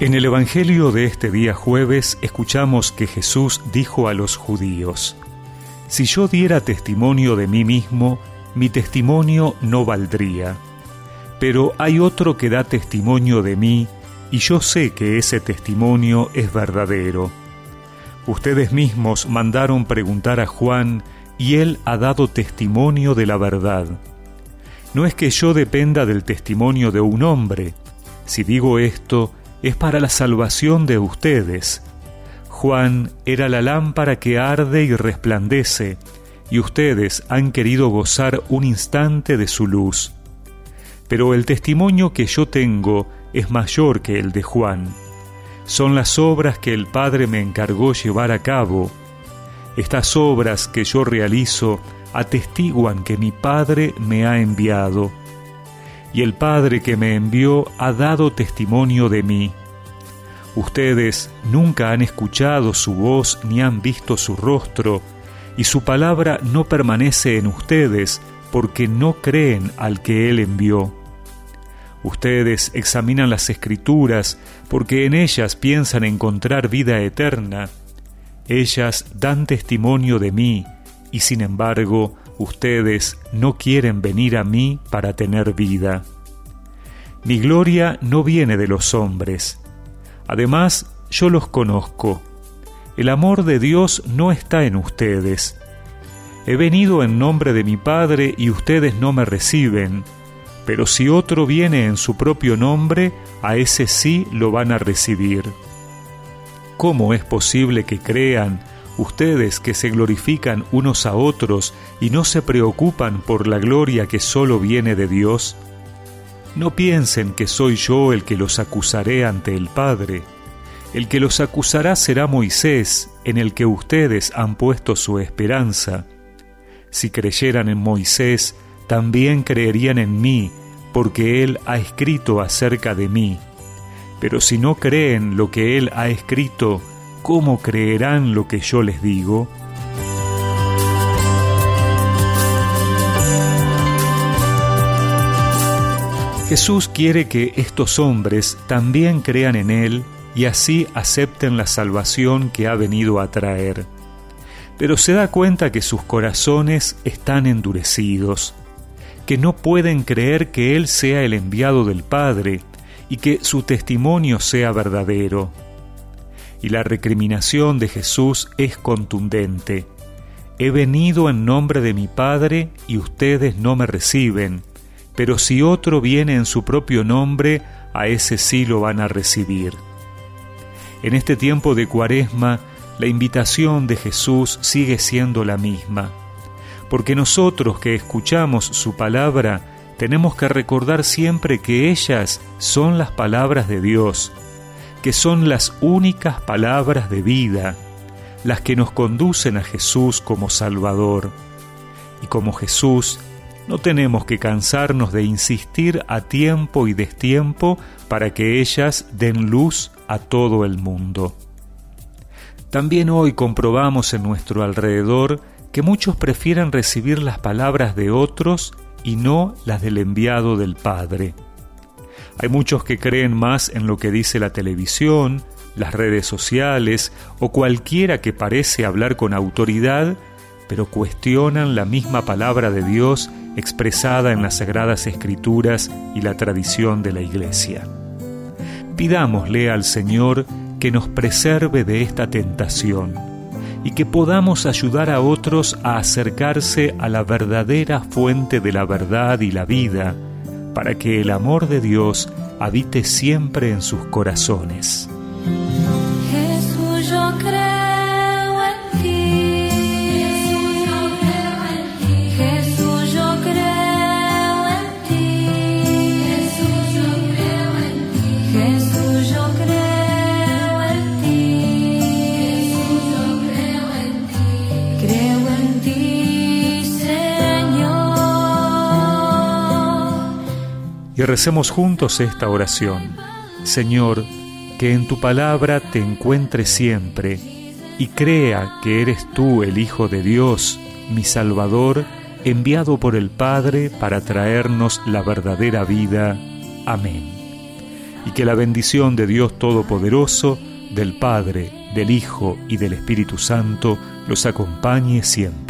En el Evangelio de este día jueves escuchamos que Jesús dijo a los judíos, Si yo diera testimonio de mí mismo, mi testimonio no valdría. Pero hay otro que da testimonio de mí, y yo sé que ese testimonio es verdadero. Ustedes mismos mandaron preguntar a Juan, y él ha dado testimonio de la verdad. No es que yo dependa del testimonio de un hombre. Si digo esto, es para la salvación de ustedes. Juan era la lámpara que arde y resplandece, y ustedes han querido gozar un instante de su luz. Pero el testimonio que yo tengo es mayor que el de Juan. Son las obras que el Padre me encargó llevar a cabo. Estas obras que yo realizo atestiguan que mi Padre me ha enviado y el Padre que me envió ha dado testimonio de mí. Ustedes nunca han escuchado su voz ni han visto su rostro, y su palabra no permanece en ustedes porque no creen al que Él envió. Ustedes examinan las escrituras porque en ellas piensan encontrar vida eterna. Ellas dan testimonio de mí, y sin embargo ustedes no quieren venir a mí para tener vida. Mi gloria no viene de los hombres. Además, yo los conozco. El amor de Dios no está en ustedes. He venido en nombre de mi Padre y ustedes no me reciben, pero si otro viene en su propio nombre, a ese sí lo van a recibir. ¿Cómo es posible que crean ustedes que se glorifican unos a otros y no se preocupan por la gloria que solo viene de Dios? No piensen que soy yo el que los acusaré ante el Padre. El que los acusará será Moisés, en el que ustedes han puesto su esperanza. Si creyeran en Moisés, también creerían en mí, porque él ha escrito acerca de mí. Pero si no creen lo que él ha escrito, ¿cómo creerán lo que yo les digo? Jesús quiere que estos hombres también crean en Él y así acepten la salvación que ha venido a traer. Pero se da cuenta que sus corazones están endurecidos, que no pueden creer que Él sea el enviado del Padre y que su testimonio sea verdadero y la recriminación de Jesús es contundente. He venido en nombre de mi Padre y ustedes no me reciben, pero si otro viene en su propio nombre, a ese sí lo van a recibir. En este tiempo de cuaresma, la invitación de Jesús sigue siendo la misma, porque nosotros que escuchamos su palabra, tenemos que recordar siempre que ellas son las palabras de Dios, que son las únicas palabras de vida, las que nos conducen a Jesús como Salvador. Y como Jesús, no tenemos que cansarnos de insistir a tiempo y destiempo para que ellas den luz a todo el mundo. También hoy comprobamos en nuestro alrededor que muchos prefieren recibir las palabras de otros y no las del enviado del Padre. Hay muchos que creen más en lo que dice la televisión, las redes sociales o cualquiera que parece hablar con autoridad, pero cuestionan la misma palabra de Dios expresada en las sagradas escrituras y la tradición de la Iglesia. Pidámosle al Señor que nos preserve de esta tentación y que podamos ayudar a otros a acercarse a la verdadera fuente de la verdad y la vida, para que el amor de Dios habite siempre en sus corazones. Y recemos juntos esta oración. Señor, que en tu palabra te encuentre siempre y crea que eres tú el Hijo de Dios, mi Salvador, enviado por el Padre para traernos la verdadera vida. Amén. y que la bendición de Dios Todopoderoso, del Padre, del Hijo y del Espíritu Santo los acompañe siempre.